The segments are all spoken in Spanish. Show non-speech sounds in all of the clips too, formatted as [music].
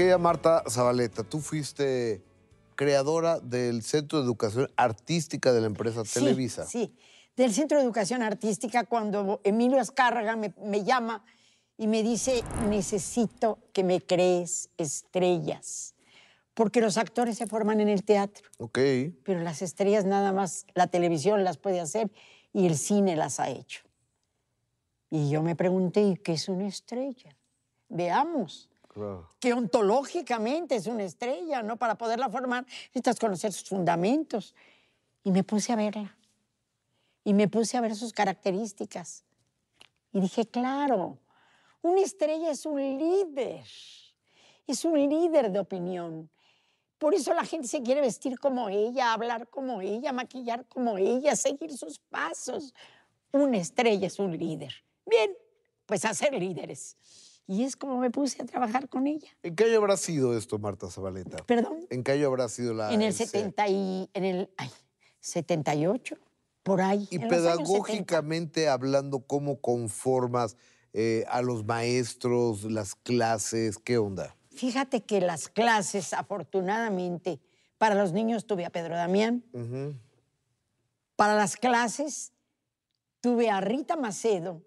querida Marta Zabaleta, tú fuiste creadora del Centro de Educación Artística de la empresa Sí, Televisa. Sí, del Centro de Educación Artística, cuando Emilio Azcárraga me, me llama y me dice, necesito que me crees estrellas, porque los actores se forman en el teatro, Ok. pero las estrellas nada más la televisión las puede hacer y el cine las ha hecho. Y yo me pregunté, ¿y qué es una estrella? Veamos Que ontológicamente es una estrella, ¿no? Para poderla formar necesitas conocer sus fundamentos. Y me puse a verla. Y me puse a ver sus características. Y dije, claro, una estrella es un líder. Es un líder de opinión. Por eso la gente se quiere vestir como ella, hablar como ella, maquillar como ella, seguir sus pasos. Una estrella es un líder. Bien, pues a ser líderes. Y es como me puse a trabajar con ella. ¿En qué año habrá sido esto, Marta Zabaleta? Perdón, ¿En qué año habrá sido la... en el ese- 70 y, en el ay, 78, por ahí. Y en los años 70. pedagógicamente hablando, ¿cómo conformas eh, a los maestros, las clases? ¿Qué onda? Fíjate que las clases, afortunadamente, para los niños tuve a Pedro Damián. Ujú. Para las clases tuve a Rita Macedo,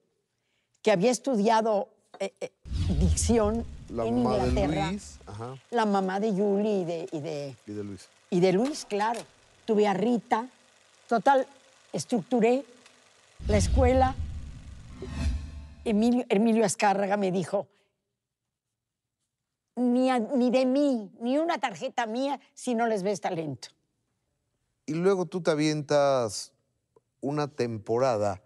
que había estudiado eh, eh, dicción La en mamá de. Luis. Ajá. La mamá de Julie y de, y de, Y de Luis. y de Luis, claro. Tuve a Rita. Total, estructuré la escuela. Emilio, Emilio Azcárraga me dijo, ni, a- ni de mí, ni una tarjeta mía si no les ves talento. Y luego tú te avientas una temporada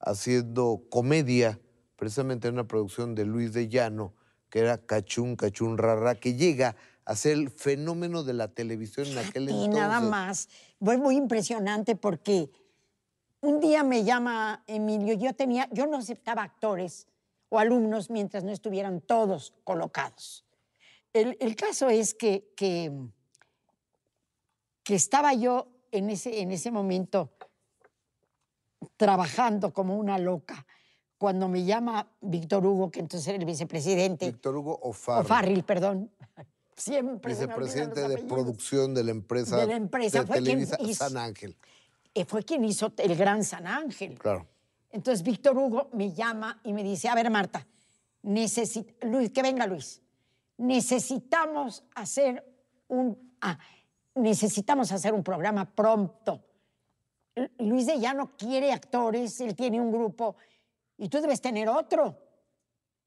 haciendo comedia, precisamente en una producción de Luis de Llano, que era Cachún, Cachún, Rara, que llega a ser el fenómeno de la televisión en aquel Y entonces. nada más. Fue muy impresionante porque un día me llama Emilio, yo tenía, yo no aceptaba actores o alumnos mientras no estuvieran todos colocados. El, el caso es que, que, que estaba yo en ese, en ese momento trabajando como una loca cuando me llama Víctor Hugo, que entonces era el vicepresidente, Víctor Hugo O'Farrill, Farril, perdón. [laughs] Siempre vicepresidente de producción de la empresa De la empresa, de fue quien hizo- San Ángel. Eh, fue quien hizo el Gran San Ángel. Claro. Entonces Víctor Hugo me llama y me dice, a ver Marta, necesi- Luis, que venga Luis, necesitamos hacer un, ah, necesitamos hacer un programa pronto. Luis de Llano quiere actores, él tiene un grupo y tú debes tener otro.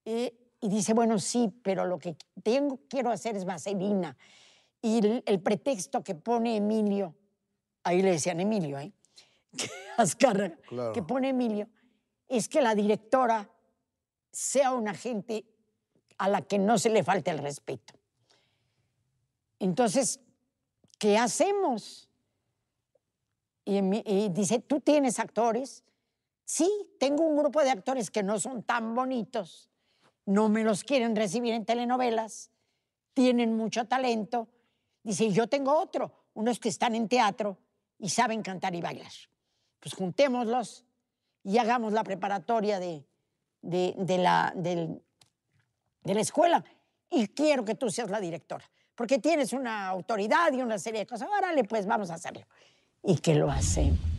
Eh, y dice, bueno, sí, pero lo que tengo, quiero hacer es vaselina. Y el, el pretexto que pone Emilio, ahí le decían Emilio, ¿eh? [laughs] Azcárraga, Claro. que pone Emilio, es que la directora sea una gente a la que no se le falte el respeto. Entonces, ¿qué hacemos? Y, y dice, ¿tú tienes actores? Sí, tengo un grupo de actores que no son tan bonitos, no me los quieren recibir en telenovelas, tienen mucho talento. Dice, yo tengo otro, unos que están en teatro y saben cantar y bailar. Pues juntémoslos y hagamos la preparatoria de, de, la, de la escuela. Y quiero que tú seas la directora, porque tienes una autoridad y una serie de cosas. Órale, pues vamos a hacerlo. Y que lo hacemos.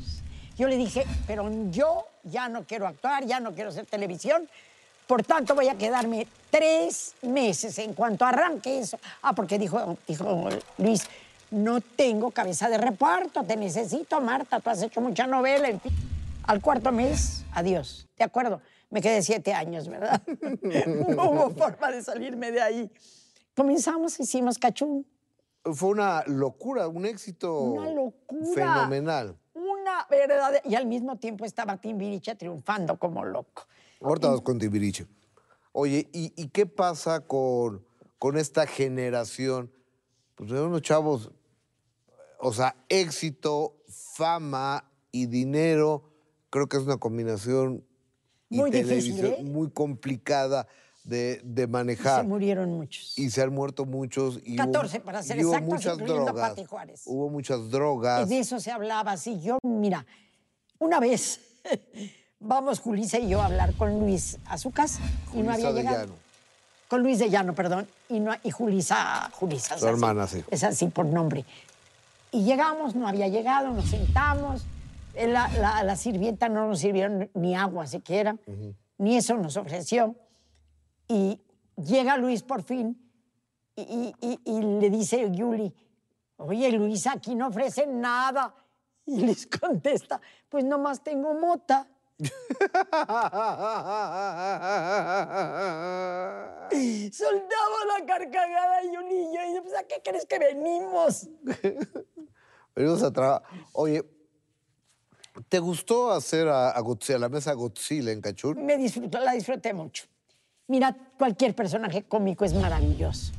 Yo le dije, pero yo ya no quiero actuar, ya no quiero hacer televisión, por tanto voy a quedarme tres meses en cuanto arranque eso. Ah, porque dijo, dijo Luis, no tengo cabeza de reparto, te necesito, Marta, tú has hecho mucha novela, en fin. Al cuarto mes, adiós, ¿de acuerdo? Me quedé siete años, ¿verdad? [laughs] no hubo forma de salirme de ahí. Comenzamos, hicimos cachún, Fue una locura, un éxito Una locura. fenomenal. Una. Y al mismo tiempo estaba Timbiriche triunfando como loco. Ahorita vas con Tibiriche. Oye, ¿y, y qué pasa con, con esta generación? Pues de unos chavos, o sea, éxito, fama y dinero, creo que es una combinación y Muy difícil, ¿eh? muy complicada de, de Se manejar. murieron muchos. Y se han muerto muchos. Y 14 hubo, para ser y hubo exactos, muchas drogas. Pati Juárez. Hubo muchas drogas. De eso se hablaba así. Yo, mira, una vez [laughs] vamos Julissa y yo a hablar con Luis a su casa y no Julissa había de llegado. Llano. con Luis de Llano, perdón, y, no, y Julisa, Julisa. Su así, hermana, sí. Es así por nombre. Y llegamos, no había llegado, nos sentamos. eh, La, la- la sirvienta no nos sirvieron ni agua siquiera, ni eso nos ofreció. Y llega Luis por fin y, y- y- y le dice Yuli, oye Luis, aquí no ofrecen nada. Y [laughs] les contesta, pues nomás tengo mota. [laughs] Soltaba la carcajada Yuli y yo, y yo, pues, ¿a qué crees que venimos? [laughs] Venimos a trabajar. Oye, ¿te gustó hacer a, a Godzilla, la mesa Godzilla en Cachún? Me disfruto, la disfruté mucho. Mira, cualquier personaje cómico es maravilloso.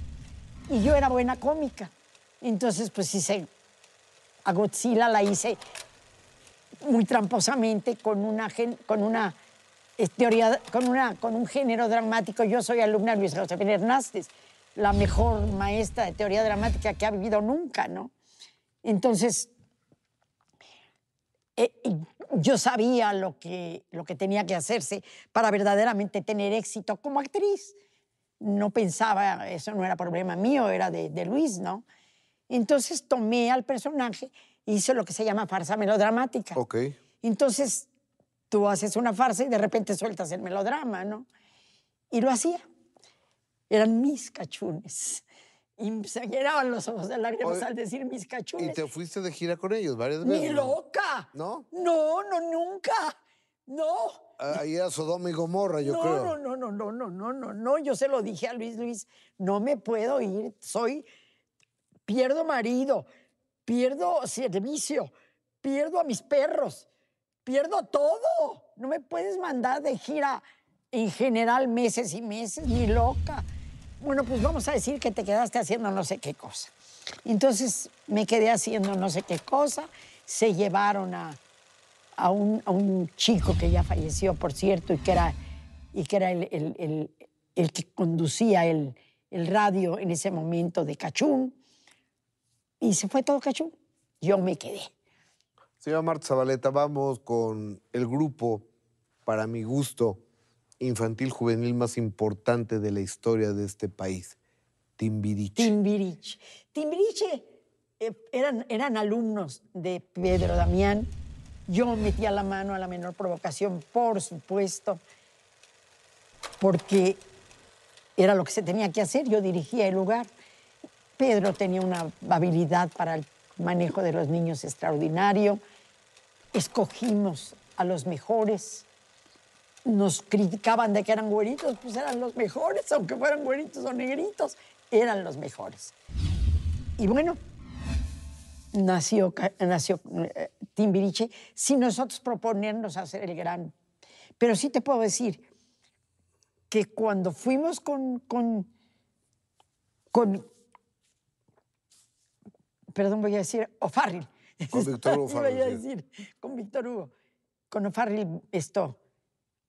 Y yo era buena cómica. Entonces, pues hice a Godzilla, la hice muy tramposamente con una, con una eh, teoría, con, una, con un género dramático. Yo soy alumna de Luis Josefina Hernández, la mejor maestra de teoría dramática que ha vivido nunca, ¿no? Entonces, eh, yo sabía lo que, lo que tenía que hacerse para verdaderamente tener éxito como actriz. No pensaba, eso no era problema mío, era de, de Luis, ¿no? Entonces tomé al personaje hice lo que se llama farsa melodramática. Ok. Entonces tú haces una farsa y de repente sueltas el melodrama, ¿no? Y lo hacía. Eran mis cachunes. Y se llenaban los ojos de lágrimas Oye, al decir mis Y cachunes. te fuiste de gira con ellos varias veces. ¡Ni loca! ¿No? No, no, nunca. No. Ah, Ahí era Sodoma y Gomorra, yo no, creo. no, no, no, no, no, no, no, no. Yo se lo dije a Luis Luis, no me puedo ir, soy, pierdo marido, pierdo servicio, pierdo a mis perros, pierdo todo. No me puedes mandar de gira en general meses y meses, ni loca. Bueno, pues vamos a decir que te quedaste haciendo no sé qué cosa. Entonces me quedé haciendo no sé qué cosa, se llevaron a, a un, a un chico que ya falleció, por cierto, y que era, y que era el, el- el- que conducía el, el radio en ese momento de Cachún. Y se fue todo Cachún. Yo me quedé. Señora Marta Zabaleta, vamos con el grupo, para mi gusto, infantil juvenil más importante de la historia de este país, Timbiriche. Timbiriche. Timbiriche eh, eran, eran alumnos de Pedro Damián. Yo metía la mano a la menor provocación, por supuesto, porque era lo que se tenía que hacer. Yo dirigía el lugar. Pedro tenía una habilidad para el manejo de los niños extraordinario. Escogimos a los mejores. Nos criticaban de que eran güeritos, pues eran los mejores, aunque fueran güeritos o negritos, eran los mejores. Y bueno, nació, nació eh, Timbiriche sin nosotros proponernos hacer el gran. Pero sí te puedo decir que cuando fuimos con, con, con perdón, voy a decir O'Farrill. Con Víctor [laughs] a decir, con Víctor Hugo. Con O'Farrill esto,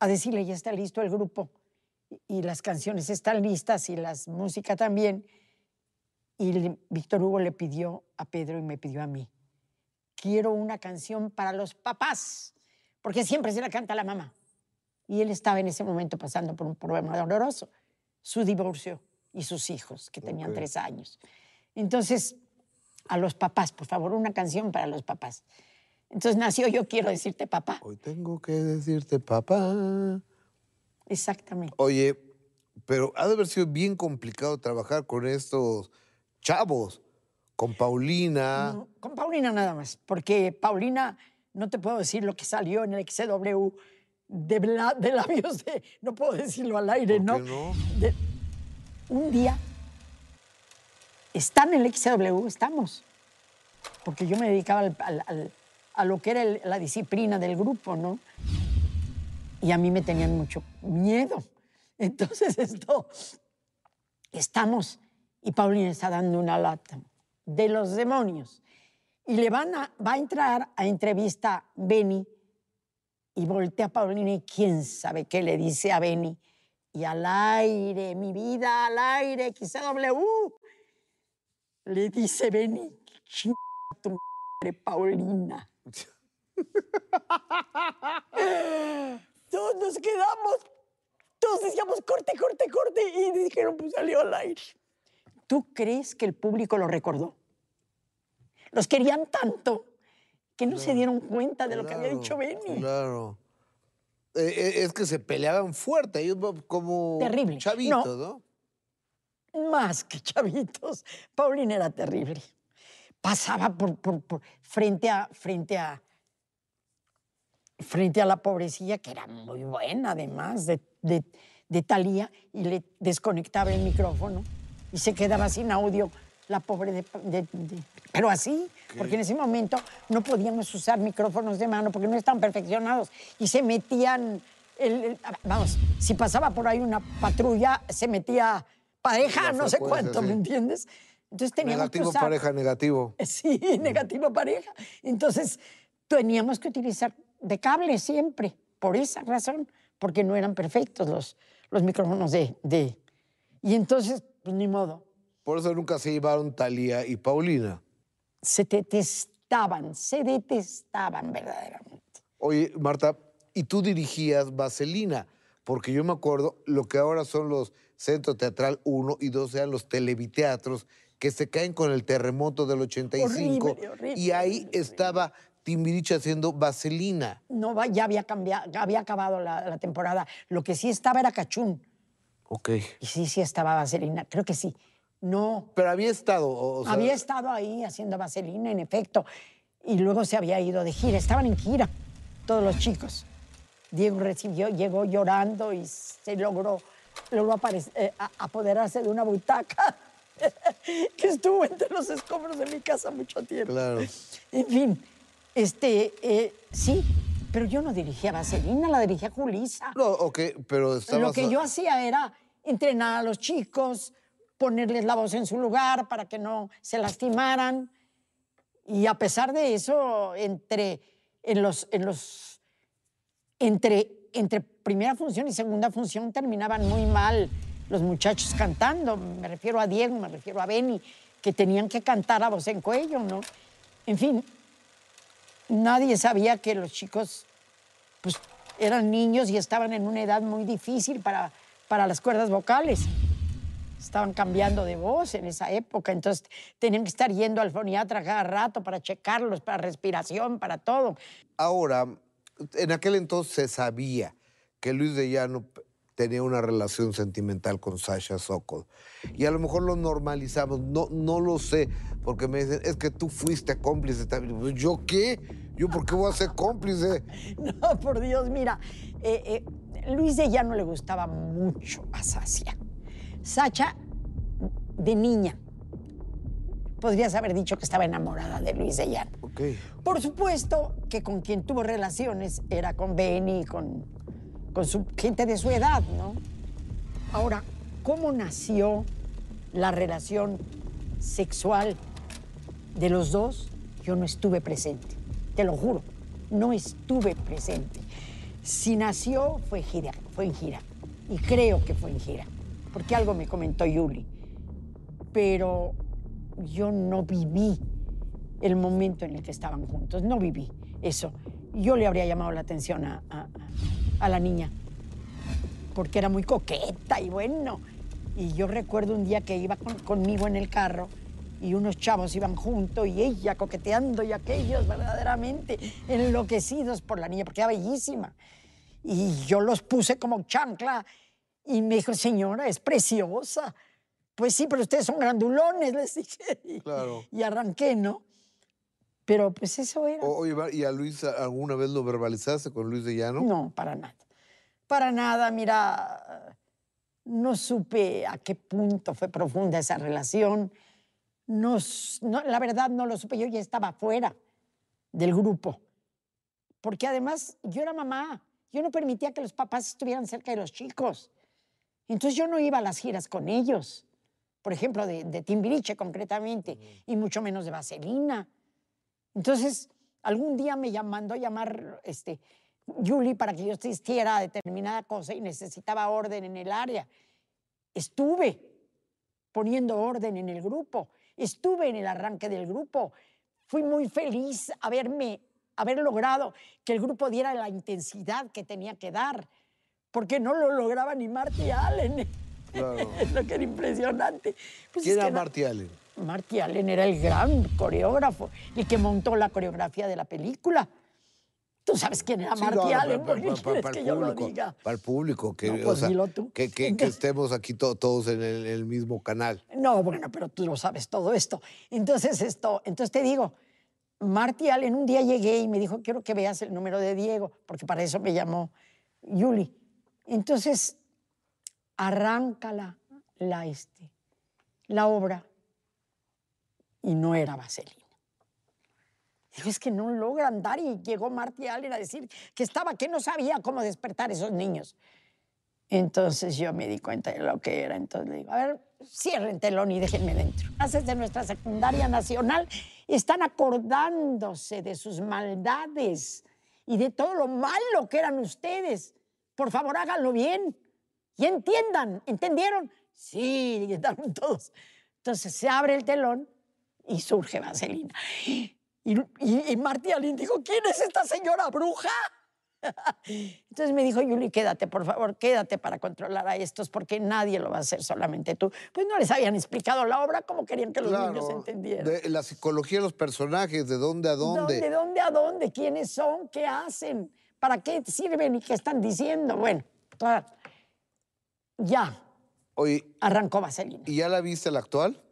a decirle, ya está listo el grupo y las canciones están listas y las música también. Y Víctor Hugo le pidió a Pedro y me pidió a mí, quiero una canción para los papás, porque siempre se la canta la mamá. Y él estaba en ese momento pasando por un problema doloroso, su divorcio y sus hijos, que tenían tres años. Entonces, a los papás, por favor, una canción para los papás. Entonces nació Yo quiero decirte papá. Hoy tengo que decirte, papá. Exactamente. Oye, pero ha de haber sido bien complicado trabajar con estos chavos, con Paulina. No, con Paulina nada más, porque Paulina, no te puedo decir lo que salió en el XW de, bla- de labios de, no puedo decirlo al aire, ¿Por ¿no? qué no? De- un día, está en el XW, estamos, porque yo me dedicaba al- al- al- a lo que era la disciplina del grupo, ¿no? Y a mí me tenían mucho miedo. [laughs] Entonces esto, estamos, y Paulina está dando una lata de los demonios. Y le van a, va a entrar a entrevista Benny y voltea a Paulina y quién sabe qué le dice a Benny. Y al aire, mi vida, al aire, XW. Le dice Benny, "Chinga tu madre, Paulina. Todos nos quedamos todos decíamos corte, corte, corte, y dijeron, pues salió al aire. ¿Tú crees que el público lo recordó? Los querían tanto que no se dieron cuenta de lo que había dicho Benny. Claro. Eh, eh, es que se peleaban fuerte, ellos como Terrible. chavitos, ¿no? Más que chavitos. Paulina era terrible. Pasaba por, por- por- frente a frente a frente a la pobrecilla, que era muy buena además de, de, de Thalía, y le desconectaba el micrófono y se quedaba sin audio la pobre de, de- de- pero así, porque en ese momento no podíamos usar micrófonos de mano porque no estaban perfeccionados y se metían, el- el- vamos, si pasaba por ahí una patrulla, se metía pareja, no sé cuánto. ¿me entiendes? Entonces teníamos Negativo, que usar... pareja, negativo. [laughs] Sí, negativa pareja. Entonces, teníamos que utilizar de cable siempre, por esa razón, porque no eran perfectos los, los micrófonos de, de... Y entonces, pues ni modo, Por eso nunca se llevaron Talía y Paulina. se detestaban, se detestaban verdaderamente. Oye, Marta, y tú dirigías Vaselina, porque yo me acuerdo lo que ahora son los Centro Teatral 1 y 2 eran los televiteatros que se caen con el terremoto del 85 Horrible, horrible, y ahí horrible, estaba Timbiriche haciendo Vaselina. No, ya había cambiado, había acabado la, la temporada. Lo que sí estaba era Cachún. Ok. Y sí, sí estaba Vaselina, creo que sí. No, Pero había estado, o sea, había estado ahí haciendo vaselina, en efecto, y luego se había ido de gira. Estaban en gira todos los chicos. Diego recibió, llegó llorando y se logró, logró eh, apoderarse de una butaca [laughs] que estuvo entre los escombros de mi casa mucho tiempo. Claro. En fin, este, eh, sí, pero yo no dirigía Vaselina, la dirigía Julisa. No, ok, pero estabas... Lo que yo hacía era entrenar a los chicos, ponerles la voz en su lugar para que no se lastimaran. Y a pesar de eso, entre, en los, en los, entre, entre primera función y segunda función terminaban muy mal los muchachos cantando. Me refiero a Diego, me refiero a Benny, que tenían que cantar a voz en cuello, ¿no? En fin, nadie sabía que los chicos pues eran niños y estaban en una edad muy difícil para, para las cuerdas vocales. Estaban cambiando de voz en esa época, entonces tenían que estar yendo al foniatra cada rato para checarlos, para respiración, para todo. Ahora, en aquel entonces se sabía que Luis de Llano tenía una relación sentimental con Sasha Sokol. Y a lo mejor lo normalizamos, no, no lo sé, porque me dicen, es que tú fuiste cómplice también. Pues, ¿Yo qué? ¿Yo por qué voy a ser cómplice? [laughs] No, por Dios, mira, eh, eh, Luis de Llano le gustaba mucho a Sasia. Sacha, de niña, podrías haber dicho que estaba enamorada de Luis de Llano. Ok. Por supuesto que con quien tuvo relaciones era con Benny con, con su gente de su edad, ¿no? Ahora, ¿cómo nació la relación sexual de los dos? Yo no estuve presente, te lo juro, no estuve presente. Si nació, fue, gira, fue en gira, y creo que fue en gira, porque algo me comentó Yuli, pero yo no viví el momento en el que estaban juntos. No viví eso. Yo le habría llamado la atención a, la niña, porque era muy coqueta y bueno. Y yo recuerdo un día que iba con- conmigo en el carro y unos chavos iban juntos y ella coqueteando y aquellos verdaderamente enloquecidos por la niña, porque era bellísima. Y yo los puse como chancla y me dijo, señora, es preciosa. Pues sí, pero ustedes son grandulones, [laughs] les dije. Claro. y arranqué, ¿no? Pero pues eso era. Oye, ¿y a Luis alguna vez lo verbalizaste con Luis de Llano? No, para nada. Para nada, mira, no supe a qué punto fue profunda esa relación. No, no, la verdad no lo supe, yo ya estaba fuera del grupo. Porque además yo era mamá, yo no permitía que los papás estuvieran cerca de los chicos. Entonces yo no iba a las giras con ellos, por ejemplo, de, de Timbiriche concretamente, y mucho menos de Vaselina. Entonces, algún día me mandó a llamar este, Yuli para que yo asistiera a determinada cosa y necesitaba orden en el área. Estuve poniendo orden en el grupo, estuve en el arranque del grupo. Fui muy feliz haberme, haber logrado que el grupo diera la intensidad que tenía que dar, porque no lo lograba ni Marty Allen. Claro. [laughs] lo que era impresionante. Pues ¿Quién que era Marty Allen? Marty Allen era el gran coreógrafo, el que montó la coreografía de la película. Tú sabes quién era Sí, Marty no, Allen, ¿por qué pa- pa- quieres para que el yo lo público, diga? Para el público, que, No, o pues sea, dilo tú. que, que- que estemos aquí to- todos en el, el mismo canal. No, bueno, pero tú lo sabes todo esto. Entonces, esto, entonces te digo, Marty Allen, un día llegué y me dijo, quiero que veas el número de Diego, porque para eso me llamó Yuli. Entonces, arranca la, la, este, la obra y no era vaselina. Digo, es que no logra andar y llegó Marty Allen a decir que estaba, que no sabía cómo despertar esos niños. Entonces yo me di cuenta de lo que era. Entonces le digo, a ver, cierren telón y déjenme dentro. Clases de nuestra secundaria nacional están acordándose de sus maldades y de todo lo malo que eran ustedes. Por favor, háganlo bien y entiendan. ¿Entendieron? Sí, gritaron todos. Entonces se abre el telón y surge Vaselina. Y, y, y Martí Alín dijo, ¿quién es esta señora bruja? [laughs] Entonces me dijo, Yuli, quédate, por favor, quédate para controlar a estos, porque nadie lo va a hacer, solamente tú. Pues no les habían explicado la obra, ¿cómo querían que los niños entendieran? de la psicología de los personajes, de dónde a dónde. ¿De dónde a dónde? ¿Quiénes son? ¿Qué hacen? ¿Para qué sirven y qué están diciendo? Bueno, toda- ya Oye, arrancó Vaselina. ¿y ya la viste la actual?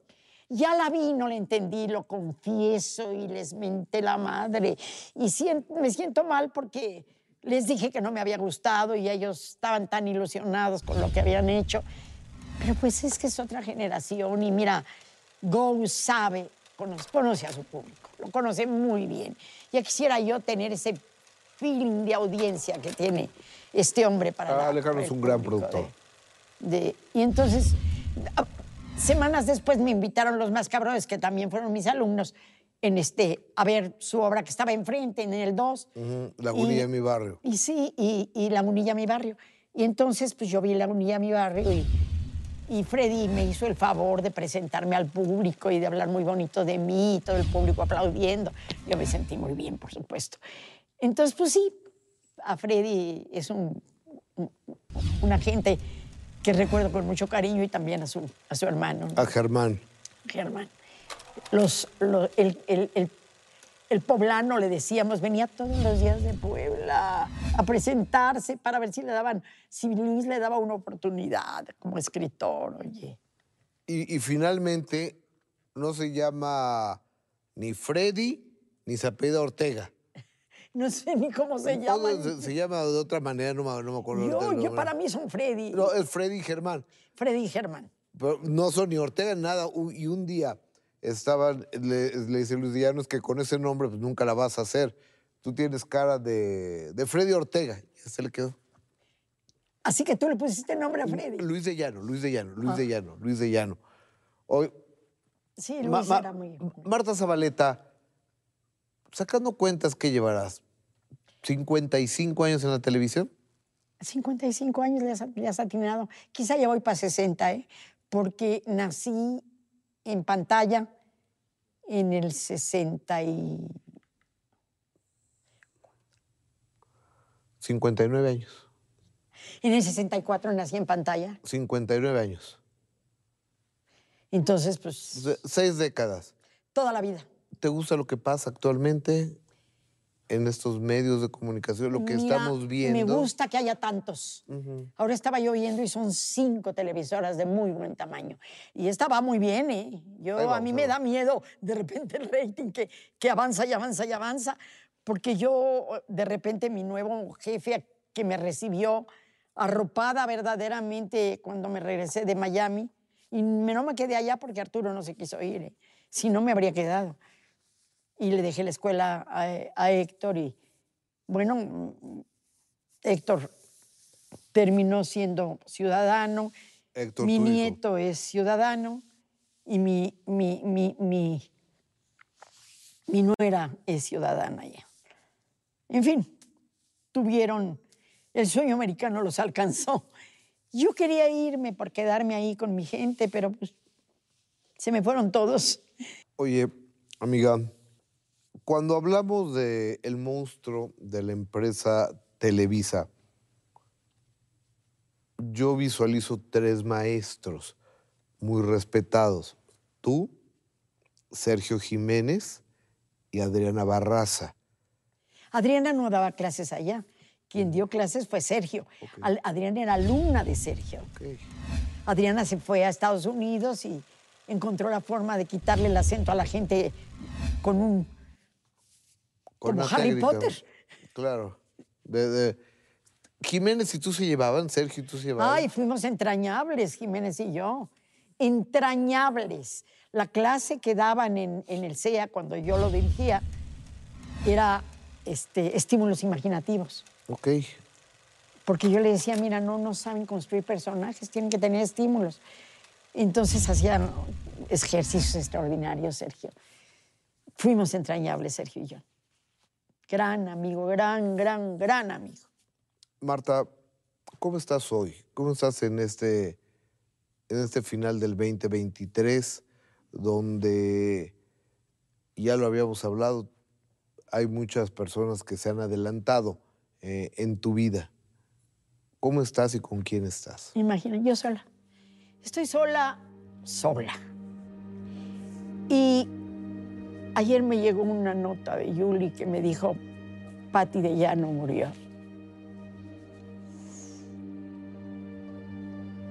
Ya la vi, no la entendí, lo confieso y les menté la madre. Y sien- me siento mal porque les dije que no me había gustado y ellos estaban tan ilusionados con lo que habían hecho. Pero pues es que es otra generación y mira, Go sabe, conoce, conoce a su público, lo conoce muy bien. Ya quisiera yo tener ese feeling de audiencia que tiene este hombre para... Ah, Alejandro es un gran productor. de- de- y entonces, semanas después me invitaron los más cabrones, que también fueron mis alumnos, en este, a ver su obra que estaba enfrente, en el 2. Ujú, Lagunilla Y- en mi barrio. Y sí, y, y Lagunilla mi barrio. Y entonces, pues yo vi Lagunilla mi barrio y, y Freddy me hizo el favor de presentarme al público y de hablar muy bonito de mí, y todo el público aplaudiendo. Yo me sentí muy bien, por supuesto. Entonces, pues sí, a Freddy es un, un- una gente que recuerdo con mucho cariño y también a su, a su hermano. ¿no? A Germán. Germán. Los, lo- el, el- el- el poblano, le decíamos, venía todos los días de Puebla a presentarse para ver si le daban, si Luis le daba una oportunidad como escritor, oye. Y, y finalmente no se llama ni Freddy ni se apellida Ortega. No sé ni cómo se Todo llaman. Se, se llama de otra manera, no me, no me acuerdo. Yo, yo para mí son Freddy. No, es Freddy Germán. Freddy Germán. Pero no son ni Ortega nada. Y un día estaban, le, le dice Luis Llanos que con ese nombre pues, nunca la vas a hacer. Tú tienes cara de, de Freddy Ortega. Y se le quedó. Así que tú le pusiste nombre a Freddy. Luis de Llano, Luis de Llano, Luis Ah. de Llano, Luis de Llano. Hoy, Sí, Luis Ma- era muy... Marta Zabaleta, sacando cuentas, ¿qué llevarás? ¿55 años en la televisión? 55 años le has, le has atinado. Quizá ya voy para 60, ¿eh? porque nací en pantalla en el 60 y... 59 años. En el 64 nací en pantalla. 59 años. Entonces, pues, sea, seis décadas. toda la vida. ¿Te gusta lo que pasa actualmente en estos medios de comunicación, lo que Mira, estamos viendo? Me gusta que haya tantos. Ahora estaba yo viendo y son cinco televisoras de muy buen tamaño. Y estaba muy bien, ¿eh? Yo, Ahí a vamos, mí me da vamos. miedo de repente el rating que, que avanza y avanza y avanza, porque yo, de repente, mi nuevo jefe que me recibió arropada verdaderamente cuando me regresé de Miami, y me- no me quedé allá porque Arturo no se quiso ir, ¿eh? si no me habría quedado. Y le dejé la escuela a, a Héctor y, bueno, Héctor terminó siendo ciudadano, Héctor, mi hijo. nieto es ciudadano y mi, mi, mi, mi, mi nuera es ciudadana ya. En fin, tuvieron, el sueño americano los alcanzó. Yo quería irme por quedarme ahí con mi gente, pero pues se me fueron todos. Oye, amiga, cuando hablamos de el monstruo de la empresa Televisa, yo visualizo tres maestros muy respetados. Tú, Sergio Jiménez y Adriana Barraza. Adriana no daba clases allá. Quien dio clases fue Sergio. Adriana era alumna de Sergio. Adriana se fue a Estados Unidos y encontró la forma de quitarle el acento a la gente con un... Como Harry Potter. Claro. De- de- Jiménez y tú se llevaban, Sergio y tú se llevaban. Ay, fuimos entrañables, Jiménez y yo. Entrañables. La clase que daban en, en el CEA cuando yo lo dirigía era este, estímulos imaginativos. Ok. Porque yo le decía, mira, no, no saben construir personajes, tienen que tener estímulos. Entonces hacían ejercicios extraordinarios, Sergio. Fuimos entrañables, Sergio y yo. Gran amigo, gran, gran, gran amigo. Marta, ¿cómo estás hoy? ¿Cómo estás en este, en este final del 2023, donde ya lo habíamos hablado, hay muchas personas que se han adelantado eh, en tu vida? ¿Cómo estás y con quién estás? Imagina, yo sola. Estoy sola, sola. Y ayer me llegó una nota de Yuli que me dijo, Patti de Llano murió.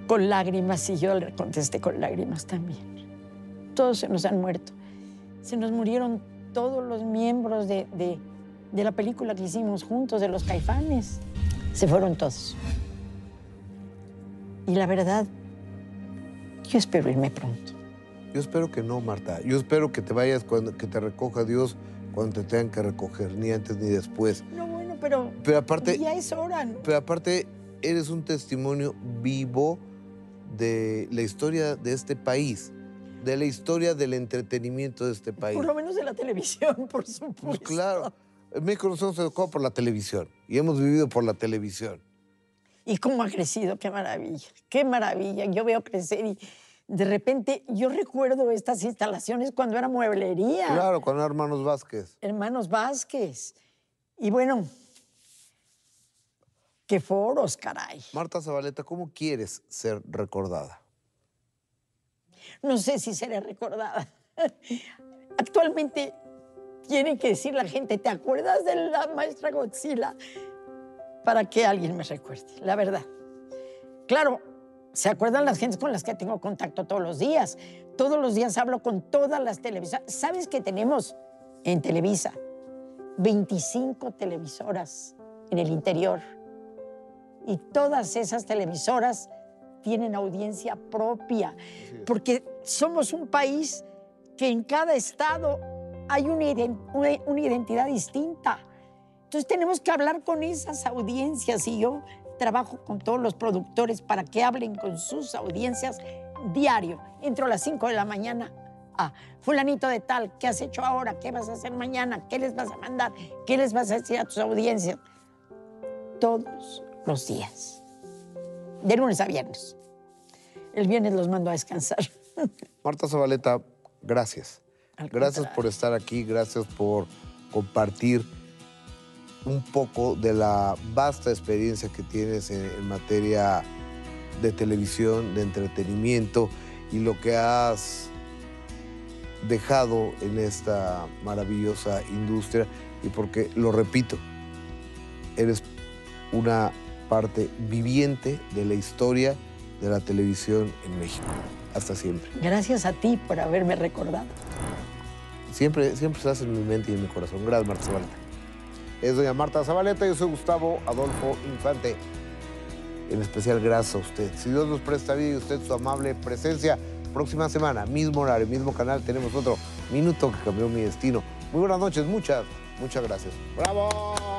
Con lágrimas, y yo le contesté con lágrimas también. Todos se nos han muerto. Se nos murieron todos los miembros de, de- de la película que hicimos juntos, de los caifanes. Se fueron todos. Y la verdad, yo espero irme pronto. Yo espero que no, Marta. Yo espero que te vayas cuando que te recoja Dios cuando te tengan que recoger, ni antes ni después. No, bueno, pero Pero aparte, ya es hora. pero aparte eres un testimonio vivo de la historia de este país, de la historia del entretenimiento de este país. Por lo menos de la televisión, [laughs] por supuesto. Pues claro, en México nosotros nos educó por la televisión y hemos vivido por la televisión. Y cómo ha crecido, qué maravilla, qué maravilla. Yo veo crecer y de repente yo recuerdo estas instalaciones cuando era mueblería. Claro, con hermanos Vázquez. Hermanos Vázquez. Y bueno, qué foros, caray. Marta Zabaleta, ¿cómo quieres ser recordada? No sé si seré recordada. [laughs] Actualmente tiene que decir la gente, ¿te acuerdas de la maestra Godzilla? Para que alguien me recuerde, la verdad. Claro, se acuerdan las gentes con las que tengo contacto todos los días. Todos los días hablo con todas las televisoras. ¿Sabes que tenemos en Televisa 25 televisoras en el interior? Y todas esas televisoras tienen audiencia propia, porque somos un país que en cada estado hay una, una- una identidad distinta. Entonces tenemos que hablar con esas audiencias y yo trabajo con todos los productores para que hablen con sus audiencias diario. Entro a las 5 de la mañana a fulanito de tal, ¿qué has hecho ahora? ¿Qué vas a hacer mañana? ¿Qué les vas a mandar? ¿Qué les vas a decir a tus audiencias? Todos los días, de lunes a viernes. El viernes los mando a descansar. [laughs] Marta Zabaleta, gracias. Al Gracias contrario. por estar aquí, gracias por compartir un poco de la vasta experiencia que tienes en, en materia de televisión, de entretenimiento y lo que has dejado en esta maravillosa industria y porque, lo repito, eres una parte viviente de la historia de la televisión en México. Hasta siempre. Gracias a ti por haberme recordado. Siempre, siempre estás en mi mente y en mi corazón. Gracias, Marta. Es doña Marta Zabaleta, yo soy Gustavo Adolfo Infante. En especial, gracias a usted. Si Dios nos presta vida y usted su amable presencia, próxima semana, mismo horario, mismo canal, tenemos otro minuto que cambió mi destino. Muy buenas noches, muchas, muchas gracias. ¡Bravo!